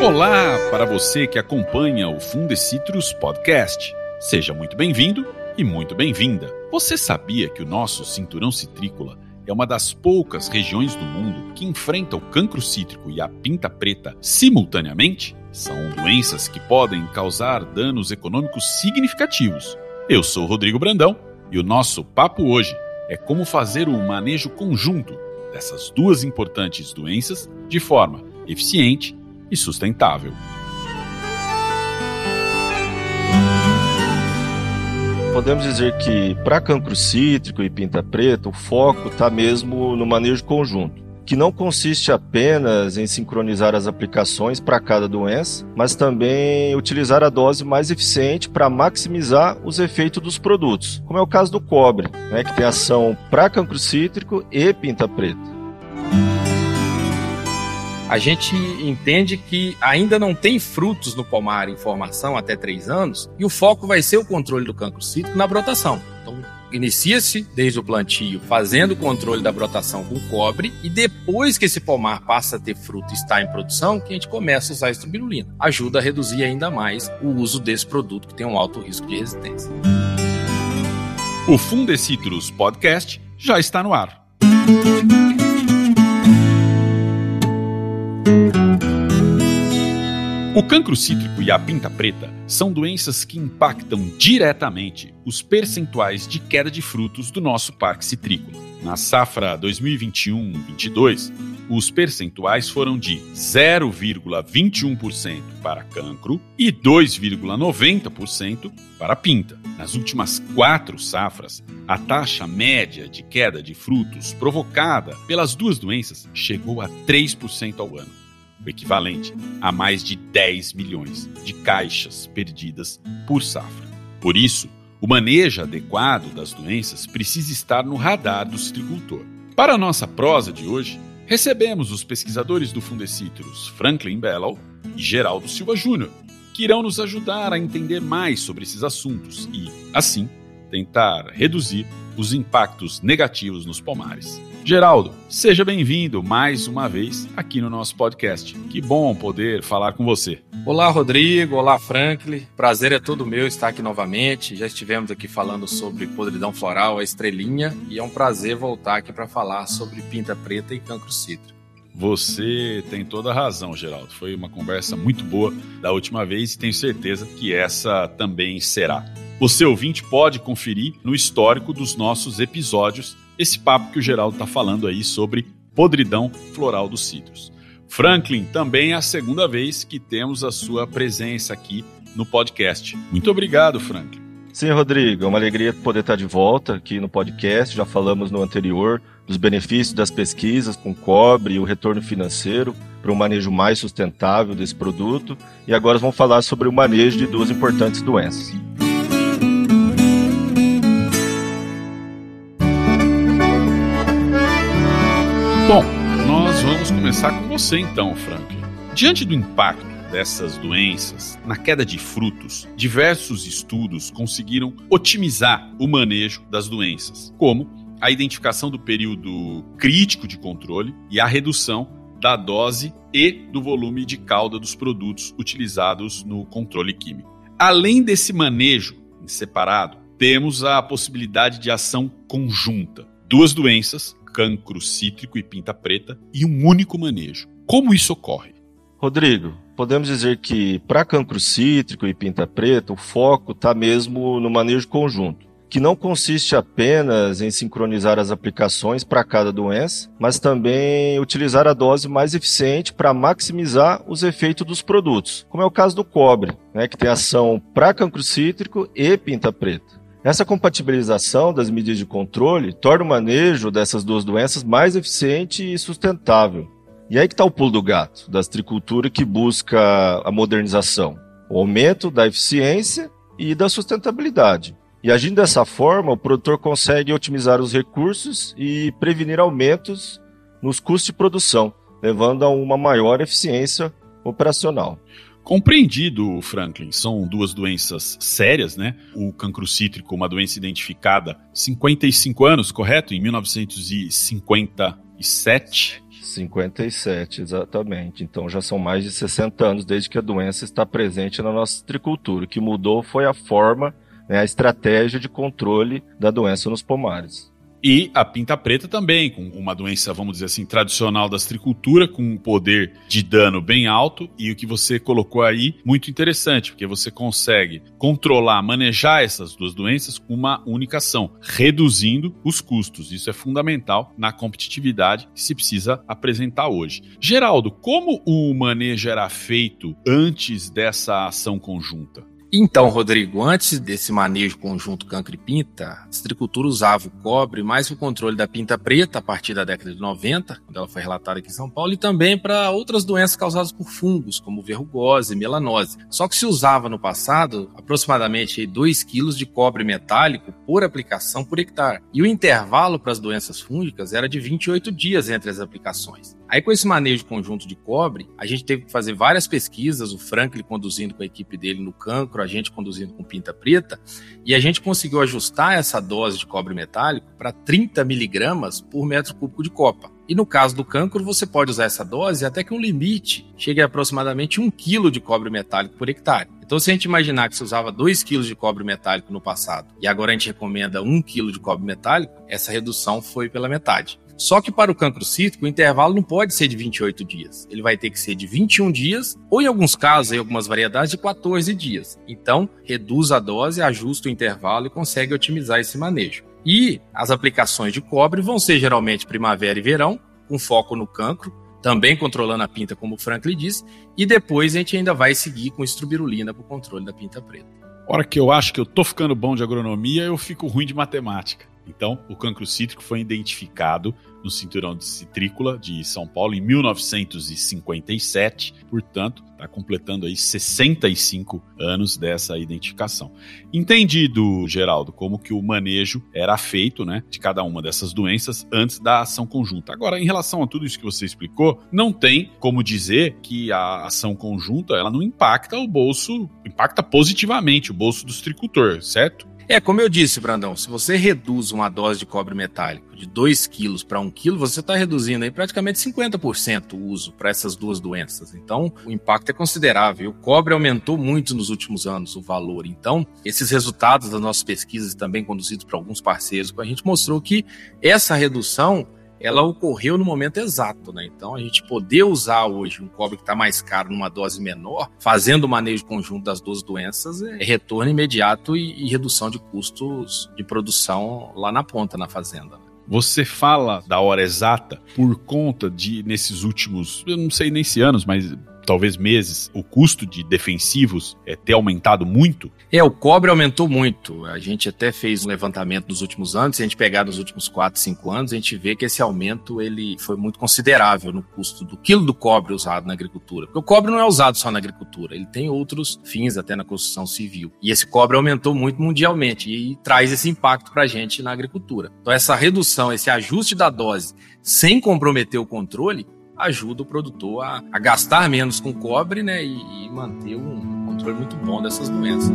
Olá para você que acompanha o Fundecitrus Podcast. Seja muito bem-vindo e muito bem-vinda. Você sabia que o nosso cinturão citrícola é uma das poucas regiões do mundo que enfrenta o cancro cítrico e a pinta preta simultaneamente? São doenças que podem causar danos econômicos significativos. Eu sou Rodrigo Brandão e o nosso papo hoje é como fazer o manejo conjunto dessas duas importantes doenças de forma eficiente e sustentável. Podemos dizer que para cancro cítrico e pinta preta, o foco está mesmo no manejo conjunto, que não consiste apenas em sincronizar as aplicações para cada doença, mas também utilizar a dose mais eficiente para maximizar os efeitos dos produtos, como é o caso do cobre, né, que tem ação para cancro cítrico e pinta preta a gente entende que ainda não tem frutos no pomar em formação até três anos e o foco vai ser o controle do cancro cítrico na brotação. Então, inicia-se desde o plantio fazendo o controle da brotação com cobre e depois que esse pomar passa a ter fruto e está em produção, que a gente começa a usar a. Ajuda a reduzir ainda mais o uso desse produto que tem um alto risco de resistência. O Fundecitrus Podcast já está no ar. O cancro cítrico e a pinta preta são doenças que impactam diretamente os percentuais de queda de frutos do nosso parque citrícola. Na safra 2021-22, os percentuais foram de 0,21% para cancro e 2,90% para pinta. Nas últimas quatro safras, a taxa média de queda de frutos provocada pelas duas doenças chegou a 3% ao ano o equivalente a mais de 10 milhões de caixas perdidas por safra. Por isso, o manejo adequado das doenças precisa estar no radar do citricultor. Para a nossa prosa de hoje, recebemos os pesquisadores do Fundecitrus Franklin Bellow e Geraldo Silva Júnior, que irão nos ajudar a entender mais sobre esses assuntos e, assim, tentar reduzir os impactos negativos nos pomares. Geraldo, seja bem-vindo mais uma vez aqui no nosso podcast. Que bom poder falar com você. Olá, Rodrigo. Olá, Franklin. Prazer é todo meu estar aqui novamente. Já estivemos aqui falando sobre podridão floral, a estrelinha, e é um prazer voltar aqui para falar sobre pinta preta e cancro cítrico. Você tem toda a razão, Geraldo. Foi uma conversa muito boa da última vez e tenho certeza que essa também será. Você ouvinte pode conferir no histórico dos nossos episódios esse papo que o Geraldo está falando aí sobre podridão floral dos cítrus. Franklin, também é a segunda vez que temos a sua presença aqui no podcast. Muito obrigado, Franklin. Sim, Rodrigo, é uma alegria poder estar de volta aqui no podcast. Já falamos no anterior dos benefícios das pesquisas com cobre e o retorno financeiro para um manejo mais sustentável desse produto. E agora vamos falar sobre o manejo de duas importantes doenças. Bom, nós vamos começar com você então, Franklin. Diante do impacto dessas doenças na queda de frutos, diversos estudos conseguiram otimizar o manejo das doenças, como a identificação do período crítico de controle e a redução da dose e do volume de cauda dos produtos utilizados no controle químico. Além desse manejo separado, temos a possibilidade de ação conjunta. Duas doenças cancro cítrico e pinta preta e um único manejo. Como isso ocorre? Rodrigo, podemos dizer que para cancro cítrico e pinta preta, o foco está mesmo no manejo conjunto, que não consiste apenas em sincronizar as aplicações para cada doença, mas também utilizar a dose mais eficiente para maximizar os efeitos dos produtos, como é o caso do cobre, né, que tem ação para cancro cítrico e pinta preta. Essa compatibilização das medidas de controle torna o manejo dessas duas doenças mais eficiente e sustentável. E aí que está o pulo do gato, da tricultura que busca a modernização, o aumento da eficiência e da sustentabilidade. E agindo dessa forma, o produtor consegue otimizar os recursos e prevenir aumentos nos custos de produção, levando a uma maior eficiência operacional. Compreendido, Franklin, são duas doenças sérias, né? O cancro cítrico, uma doença identificada 55 anos, correto? Em 1957. 57, exatamente. Então já são mais de 60 anos desde que a doença está presente na nossa tricultura. O que mudou foi a forma, né, a estratégia de controle da doença nos pomares. E a pinta preta também, com uma doença, vamos dizer assim, tradicional da astricultura, com um poder de dano bem alto. E o que você colocou aí, muito interessante, porque você consegue controlar, manejar essas duas doenças com uma única ação, reduzindo os custos. Isso é fundamental na competitividade que se precisa apresentar hoje. Geraldo, como o manejo era feito antes dessa ação conjunta? Então, Rodrigo, antes desse manejo conjunto cancro e pinta, a citricultura usava o cobre mais para o controle da pinta preta a partir da década de 90, quando ela foi relatada aqui em São Paulo, e também para outras doenças causadas por fungos, como verrugose melanose. Só que se usava no passado aproximadamente 2 kg de cobre metálico por aplicação por hectare. E o intervalo para as doenças fúngicas era de 28 dias entre as aplicações. Aí, com esse manejo conjunto de cobre, a gente teve que fazer várias pesquisas, o Franklin conduzindo com a equipe dele no cancro, a gente conduzindo com pinta preta, e a gente conseguiu ajustar essa dose de cobre metálico para 30 miligramas por metro cúbico de copa. E no caso do cancro, você pode usar essa dose até que um limite chegue a aproximadamente 1 kg de cobre metálico por hectare. Então, se a gente imaginar que você usava 2 kg de cobre metálico no passado e agora a gente recomenda 1 kg de cobre metálico, essa redução foi pela metade. Só que para o cancro cítrico, o intervalo não pode ser de 28 dias. Ele vai ter que ser de 21 dias, ou em alguns casos, em algumas variedades, de 14 dias. Então, reduz a dose, ajusta o intervalo e consegue otimizar esse manejo. E as aplicações de cobre vão ser geralmente primavera e verão, com foco no cancro, também controlando a pinta, como o Franklin disse, e depois a gente ainda vai seguir com estrubirulina para o controle da pinta preta. Hora que eu acho que eu tô ficando bom de agronomia, eu fico ruim de matemática. Então, o cancro cítrico foi identificado no cinturão de citrícula de São Paulo em 1957, portanto, está completando aí 65 anos dessa identificação. Entendido, Geraldo, como que o manejo era feito, né, de cada uma dessas doenças antes da ação conjunta. Agora, em relação a tudo isso que você explicou, não tem como dizer que a ação conjunta, ela não impacta o bolso, impacta positivamente o bolso do citricultor, certo? É, como eu disse, Brandão, se você reduz uma dose de cobre metálico de 2 quilos para 1 quilo, você está reduzindo aí praticamente 50% o uso para essas duas doenças. Então, o impacto é considerável. O cobre aumentou muito nos últimos anos, o valor. Então, esses resultados das nossas pesquisas, também conduzidos por alguns parceiros a gente, mostrou que essa redução ela ocorreu no momento exato, né? Então a gente poder usar hoje um cobre que está mais caro numa dose menor, fazendo o manejo conjunto das duas doenças, é retorno imediato e, e redução de custos de produção lá na ponta, na fazenda. Né? Você fala da hora exata por conta de, nesses últimos, eu não sei nem se anos, mas talvez meses, o custo de defensivos é, ter aumentado muito? É, o cobre aumentou muito. A gente até fez um levantamento nos últimos anos, se a gente pegar nos últimos 4, 5 anos, a gente vê que esse aumento ele foi muito considerável no custo do quilo do cobre usado na agricultura. Porque o cobre não é usado só na agricultura, ele tem outros fins até na construção civil. E esse cobre aumentou muito mundialmente e, e traz esse impacto para a gente na agricultura. Então essa redução, esse ajuste da dose sem comprometer o controle, ajuda o produtor a, a gastar menos com cobre né, e, e manter um controle muito bom dessas doenças.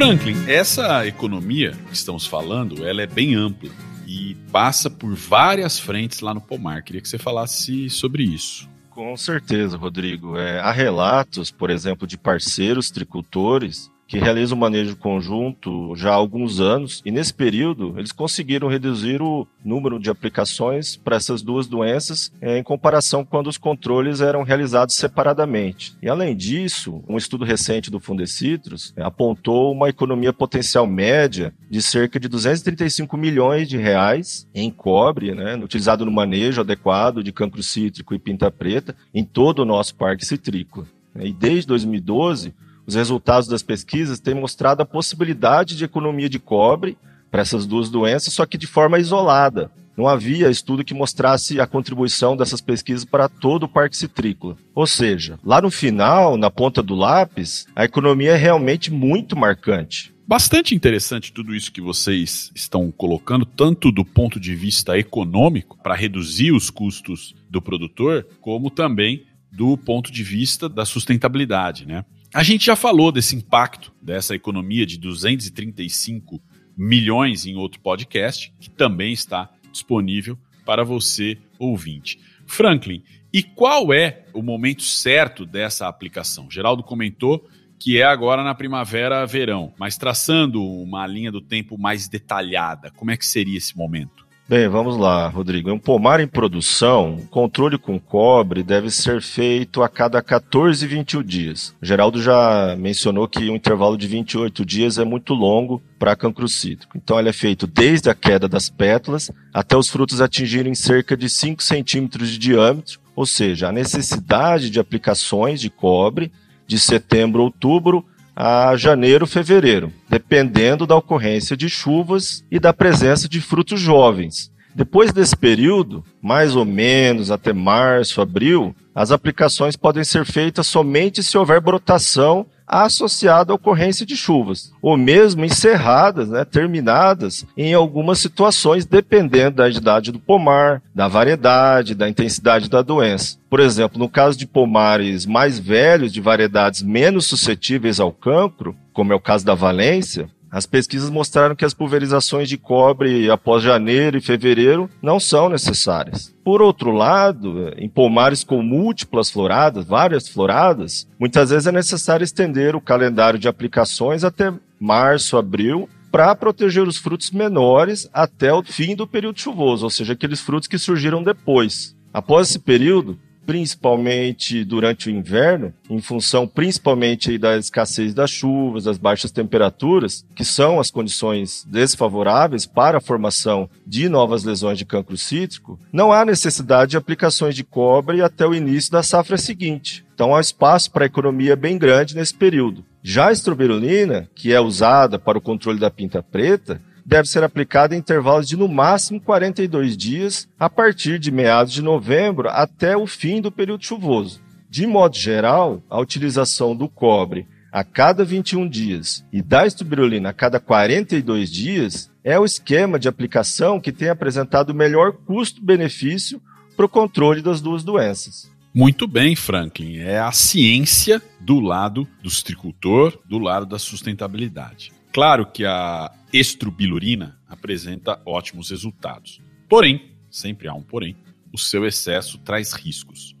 Franklin, essa economia que estamos falando, ela é bem ampla e passa por várias frentes lá no Pomar. Queria que você falasse sobre isso. Com certeza, Rodrigo. É, há relatos, por exemplo, de parceiros tricultores que realiza o manejo conjunto já há alguns anos, e nesse período eles conseguiram reduzir o número de aplicações para essas duas doenças é, em comparação quando os controles eram realizados separadamente. E além disso, um estudo recente do Fundecitrus é, apontou uma economia potencial média de cerca de 235 milhões de reais em cobre, né, utilizado no manejo adequado de cancro cítrico e pinta preta em todo o nosso parque citrícola. E desde 2012, os resultados das pesquisas têm mostrado a possibilidade de economia de cobre para essas duas doenças, só que de forma isolada. Não havia estudo que mostrasse a contribuição dessas pesquisas para todo o parque citrícola. Ou seja, lá no final, na ponta do lápis, a economia é realmente muito marcante. Bastante interessante tudo isso que vocês estão colocando, tanto do ponto de vista econômico, para reduzir os custos do produtor, como também do ponto de vista da sustentabilidade, né? A gente já falou desse impacto dessa economia de 235 milhões em outro podcast, que também está disponível para você ouvinte. Franklin, e qual é o momento certo dessa aplicação? Geraldo comentou que é agora na primavera-verão, mas traçando uma linha do tempo mais detalhada, como é que seria esse momento? Bem, vamos lá, Rodrigo. Um pomar em produção, controle com cobre deve ser feito a cada 14 e 21 dias. O Geraldo já mencionou que um intervalo de 28 dias é muito longo para cancro cítrico. Então, ele é feito desde a queda das pétalas até os frutos atingirem cerca de 5 centímetros de diâmetro, ou seja, a necessidade de aplicações de cobre de setembro a outubro a janeiro, fevereiro, dependendo da ocorrência de chuvas e da presença de frutos jovens. Depois desse período, mais ou menos até março, abril, as aplicações podem ser feitas somente se houver brotação associada à ocorrência de chuvas, ou mesmo encerradas, né, terminadas em algumas situações, dependendo da idade do pomar, da variedade, da intensidade da doença. Por exemplo, no caso de pomares mais velhos, de variedades menos suscetíveis ao cancro, como é o caso da Valência, as pesquisas mostraram que as pulverizações de cobre após janeiro e fevereiro não são necessárias. Por outro lado, em pomares com múltiplas floradas, várias floradas, muitas vezes é necessário estender o calendário de aplicações até março, abril, para proteger os frutos menores até o fim do período chuvoso, ou seja, aqueles frutos que surgiram depois. Após esse período, principalmente durante o inverno, em função principalmente da escassez das chuvas, das baixas temperaturas, que são as condições desfavoráveis para a formação de novas lesões de cancro cítrico, não há necessidade de aplicações de cobre até o início da safra seguinte. Então há espaço para economia bem grande nesse período. Já a estroberulina, que é usada para o controle da pinta preta, deve ser aplicada em intervalos de no máximo 42 dias, a partir de meados de novembro até o fim do período chuvoso. De modo geral, a utilização do cobre a cada 21 dias e da estuberolina a cada 42 dias é o esquema de aplicação que tem apresentado o melhor custo-benefício para o controle das duas doenças. Muito bem, Franklin. É a ciência do lado do citricultor, do lado da sustentabilidade. Claro que a estrobilurina apresenta ótimos resultados. Porém, sempre há um porém, o seu excesso traz riscos.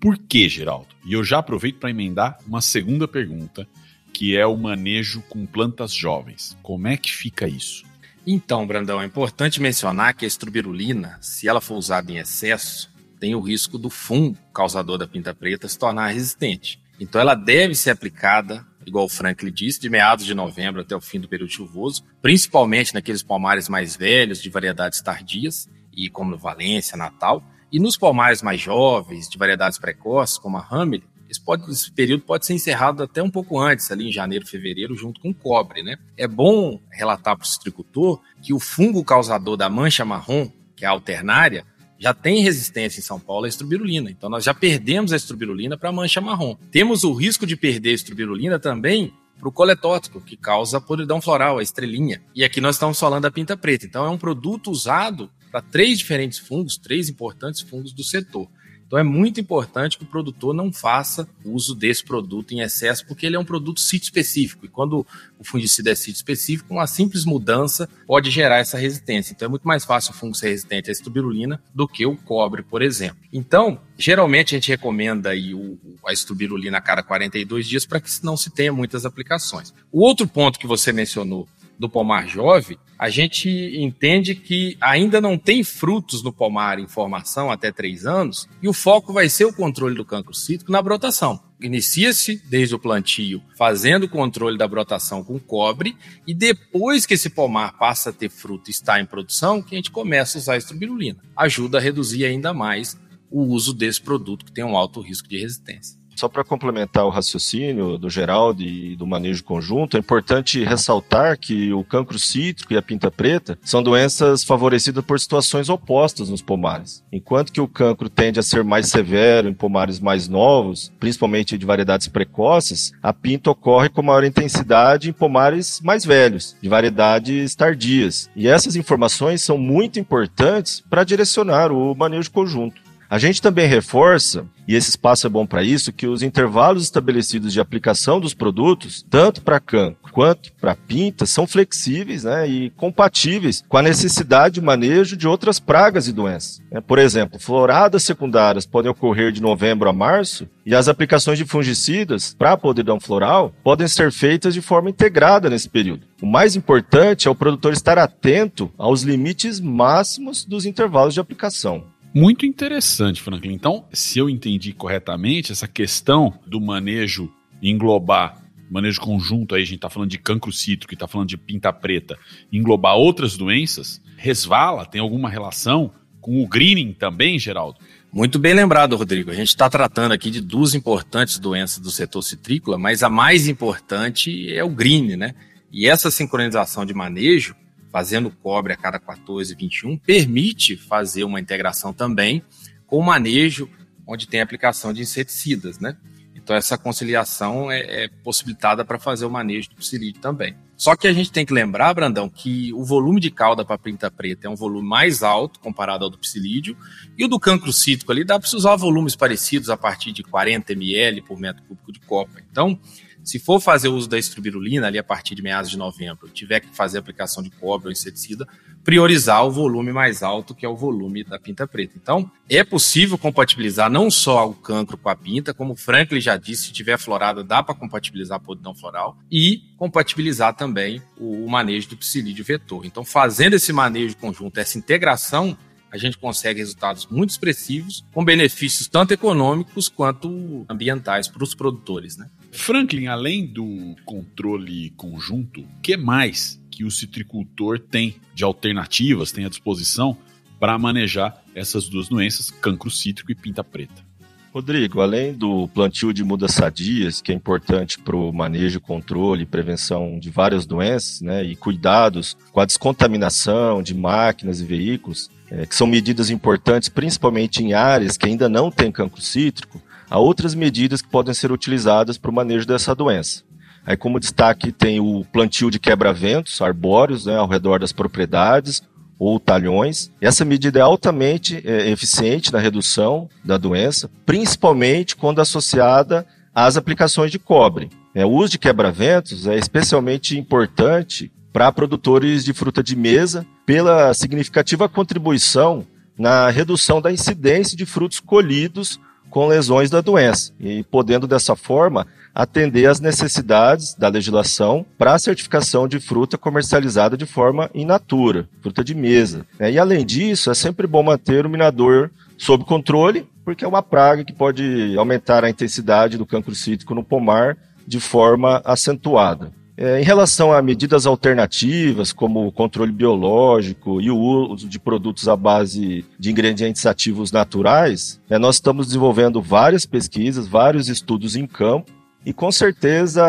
Por que, Geraldo? E eu já aproveito para emendar uma segunda pergunta, que é o manejo com plantas jovens. Como é que fica isso? Então, Brandão, é importante mencionar que a estrobirulina, se ela for usada em excesso, tem o risco do fungo causador da pinta preta se tornar resistente. Então, ela deve ser aplicada igual o Franklin disse, de meados de novembro até o fim do período chuvoso, principalmente naqueles palmares mais velhos, de variedades tardias, e como no Valência, Natal, e nos palmares mais jovens, de variedades precoces, como a Hamel, esse, pode, esse, período pode ser encerrado até um pouco antes, ali em janeiro, fevereiro, junto com o cobre. Né? É bom relatar para o citricultor que o fungo causador da mancha marrom, que é a alternária, já tem resistência em São Paulo à estrobirulina. Então nós já perdemos a estrobirulina para a mancha marrom. Temos o risco de perder a estrobirulina também para o coletótico, que causa podridão floral, a estrelinha. E aqui nós estamos falando da pinta preta. Então é um produto usado para três diferentes fungos, três importantes fungos do setor. Então é muito importante que o produtor não faça uso desse produto em excesso, porque ele é um produto sítio específico. E quando o fungicida é sítio específico, uma simples mudança pode gerar essa resistência. Então é muito mais fácil o fungo ser resistente à estubirulina do que o cobre, por exemplo. Então, geralmente a gente recomenda aí o, a estubirulina a cada 42 dias para que não se tenha muitas aplicações. O outro ponto que você mencionou do pomar jovem, a gente entende que ainda não tem frutos no pomar em formação até três anos, e o foco vai ser o controle do cancro cítrico na brotação. Inicia-se desde o plantio fazendo o controle da brotação com cobre, e depois que esse pomar passa a ter fruto e está em produção, que a gente começa a usar a. Ajuda a reduzir ainda mais o uso desse produto que tem um alto risco de resistência. Só para complementar o raciocínio do Geraldo e do manejo conjunto, é importante ressaltar que o cancro cítrico e a pinta preta são doenças favorecidas por situações opostas nos pomares. Enquanto que o cancro tende a ser mais severo em pomares mais novos, principalmente de variedades precoces, a pinta ocorre com maior intensidade em pomares mais velhos, de variedades tardias. E essas informações são muito importantes para direcionar o manejo conjunto. A gente também reforça, e esse espaço é bom para isso, que os intervalos estabelecidos de aplicação dos produtos, tanto para cancro quanto para pinta, são flexíveis né, e compatíveis com a necessidade de manejo de outras pragas e doenças. É, por exemplo, floradas secundárias podem ocorrer de novembro a março e as aplicações de fungicidas para podridão floral podem ser feitas de forma integrada nesse período. O mais importante é o produtor estar atento aos limites máximos dos intervalos de aplicação. Muito interessante, Franklin. Então, se eu entendi corretamente, essa questão do manejo englobar, manejo conjunto, aí a gente está falando de cancro cítrico, está falando de pinta preta, englobar outras doenças, resvala, tem alguma relação com o greening também, Geraldo? Muito bem lembrado, Rodrigo. A gente está tratando aqui de duas importantes doenças do setor citrícola, mas a mais importante é o green, né? E essa sincronização de manejo fazendo cobre a cada 14, 21, permite fazer uma integração também com o manejo onde tem aplicação de inseticidas, né? Então essa conciliação é, é possibilitada para fazer o manejo do psilídeo também. Só que a gente tem que lembrar, Brandão, que o volume de cauda para pinta preta é um volume mais alto comparado ao do psilídeo, e o do cancro cítrico ali dá para usar volumes parecidos a partir de 40 ml por metro cúbico de copa. Então, se for fazer uso da estrubirulina ali a partir de meados de novembro, tiver que fazer aplicação de cobre ou inseticida, priorizar o volume mais alto, que é o volume da pinta preta. Então, é possível compatibilizar não só o cancro com a pinta, como o Franklin já disse, se tiver florada, dá para compatibilizar a podridão floral e compatibilizar também o, manejo do psilídeo vetor. Então, fazendo esse manejo conjunto, essa integração, a gente consegue resultados muito expressivos, com benefícios tanto econômicos quanto ambientais para os produtores. Né? Franklin, além do controle conjunto, o que mais que o citricultor tem de alternativas, tem à disposição para manejar essas duas doenças, cancro cítrico e pinta preta? Rodrigo, além do plantio de mudas sadias, que é importante para o manejo, controle e prevenção de várias doenças, né, e cuidados com a descontaminação de máquinas e veículos, é, que são medidas importantes principalmente em áreas que ainda não têm cancro cítrico, há outras medidas que podem ser utilizadas para o manejo dessa doença. Aí, como destaque, tem o plantio de quebra-ventos arbóreos né, ao redor das propriedades ou talhões. Essa medida é altamente é, eficiente na redução da doença, principalmente quando associada às aplicações de cobre. É, o uso de quebra-ventos é especialmente importante para produtores de fruta de mesa, pela significativa contribuição na redução da incidência de frutos colhidos com lesões da doença e podendo dessa forma atender às necessidades da legislação para a certificação de fruta comercializada de forma in natura, fruta de mesa. Né? E além disso, é sempre bom manter o minador sob controle, porque é uma praga que pode aumentar a intensidade do cancro cítrico no pomar de forma acentuada. É, em relação a medidas alternativas, como o controle biológico e o uso de produtos à base de ingredientes ativos naturais, é, nós estamos desenvolvendo várias pesquisas, vários estudos em campo, e com certeza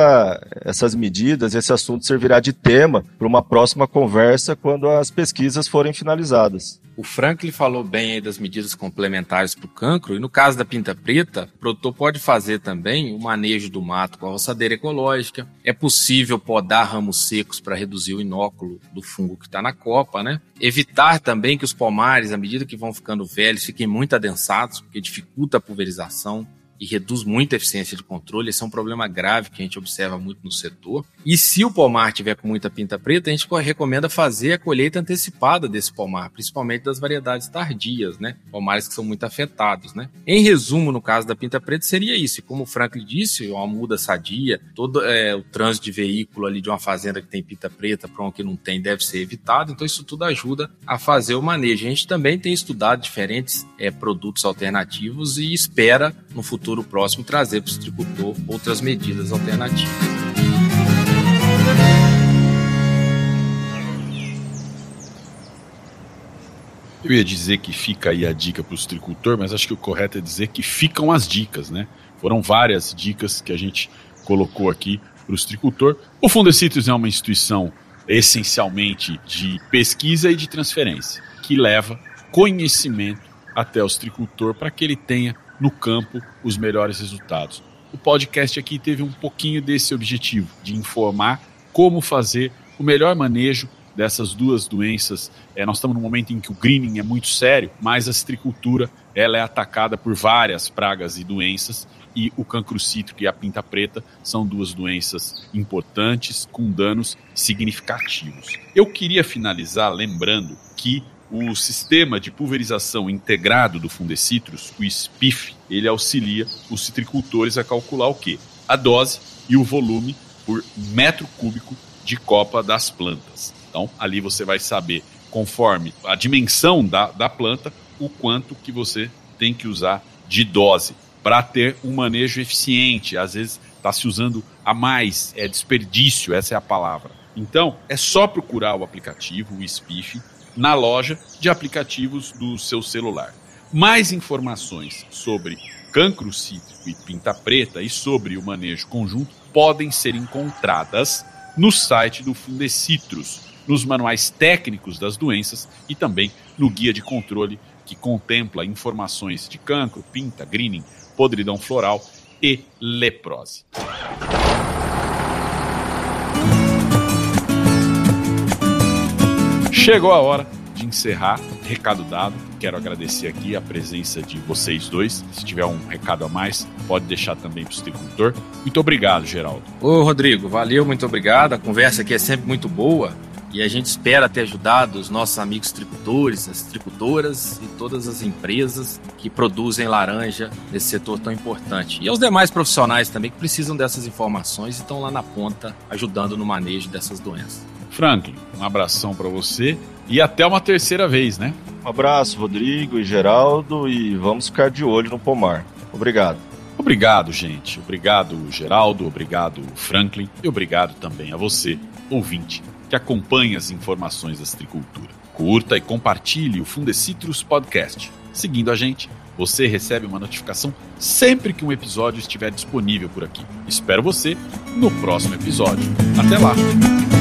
essas medidas, esse assunto servirá de tema para uma próxima conversa quando as pesquisas forem finalizadas. O Franklin falou bem das medidas complementares para o cancro, e no caso da pinta preta, o produtor pode fazer também o manejo do mato com a roçadeira ecológica. É possível podar ramos secos para reduzir o inóculo do fungo que está na copa, né? Evitar também que os pomares, à medida que vão ficando velhos, fiquem muito adensados, porque dificulta a pulverização e reduz muito a eficiência de controle. Esse é um problema grave que a gente observa muito no setor. E se o pomar tiver com muita pinta preta, a gente recomenda fazer a colheita antecipada desse pomar, principalmente das variedades tardias, né? Pomares que são muito afetados, né? Em resumo, no caso da pinta preta, seria isso. E como o Franklin disse, uma muda sadia, todo é, o trânsito de veículo ali de uma fazenda que tem pinta preta para uma que não tem deve ser evitado. Então isso tudo ajuda a fazer o manejo. A gente também tem estudado diferentes é, produtos alternativos e espera no futuro futuro próximo trazer para o citricultor outras medidas alternativas. Eu ia dizer que fica aí a dica para o citricultor, mas acho que o correto é dizer que ficam as dicas, né? Foram várias dicas que a gente colocou aqui para o citricultor. O Fundecitrus é uma instituição essencialmente de pesquisa e de transferência, que leva conhecimento até o citricultor para que ele tenha no campo os melhores resultados. O podcast aqui teve um pouquinho desse objetivo, de informar como fazer o melhor manejo dessas duas doenças. É, nós estamos num momento em que o greening é muito sério, mas a citricultura ela é atacada por várias pragas e doenças e o cancro cítrico e a pinta preta são duas doenças importantes com danos significativos. Eu queria finalizar lembrando que o sistema de pulverização integrado do Fundecitrus, o SPIF, ele auxilia os citricultores a calcular o quê? A dose e o volume por metro cúbico de copa das plantas. Então, ali você vai saber, conforme a dimensão da, da planta, o quanto que você tem que usar de dose para ter um manejo eficiente. Às vezes está se usando a mais, é desperdício, essa é a palavra. Então, é só procurar o aplicativo, o SPIF, na loja de aplicativos do seu celular. Mais informações sobre cancro cítrico e pinta preta e sobre o manejo conjunto podem ser encontradas no site do Fundecitrus, nos manuais técnicos das doenças e também no guia de controle que contempla informações de cancro, pinta, greening, podridão floral e leprose. Chegou a hora de encerrar. Recado dado. Quero agradecer aqui a presença de vocês dois. Se tiver um recado a mais, pode deixar também para o agricultor. Muito obrigado, Geraldo. Ô, Rodrigo, valeu, muito obrigado. A conversa aqui é sempre muito boa. E a gente espera ter ajudado os nossos amigos tricultores, as tricultoras e todas as empresas que produzem laranja nesse setor tão importante. E aos demais profissionais também que precisam dessas informações e estão lá na ponta ajudando no manejo dessas doenças. Franklin, um abração para você e até uma terceira vez, né? Um abraço, Rodrigo e Geraldo, e vamos ficar de olho no pomar. Obrigado. Obrigado, gente. Obrigado, Geraldo. Obrigado, Franklin. E obrigado também a você, ouvinte, que acompanha as informações da agricultura. Curta e compartilhe o Fundecitrus Podcast. Seguindo a gente, você recebe uma notificação sempre que um episódio estiver disponível por aqui. Espero você no próximo episódio. Até lá!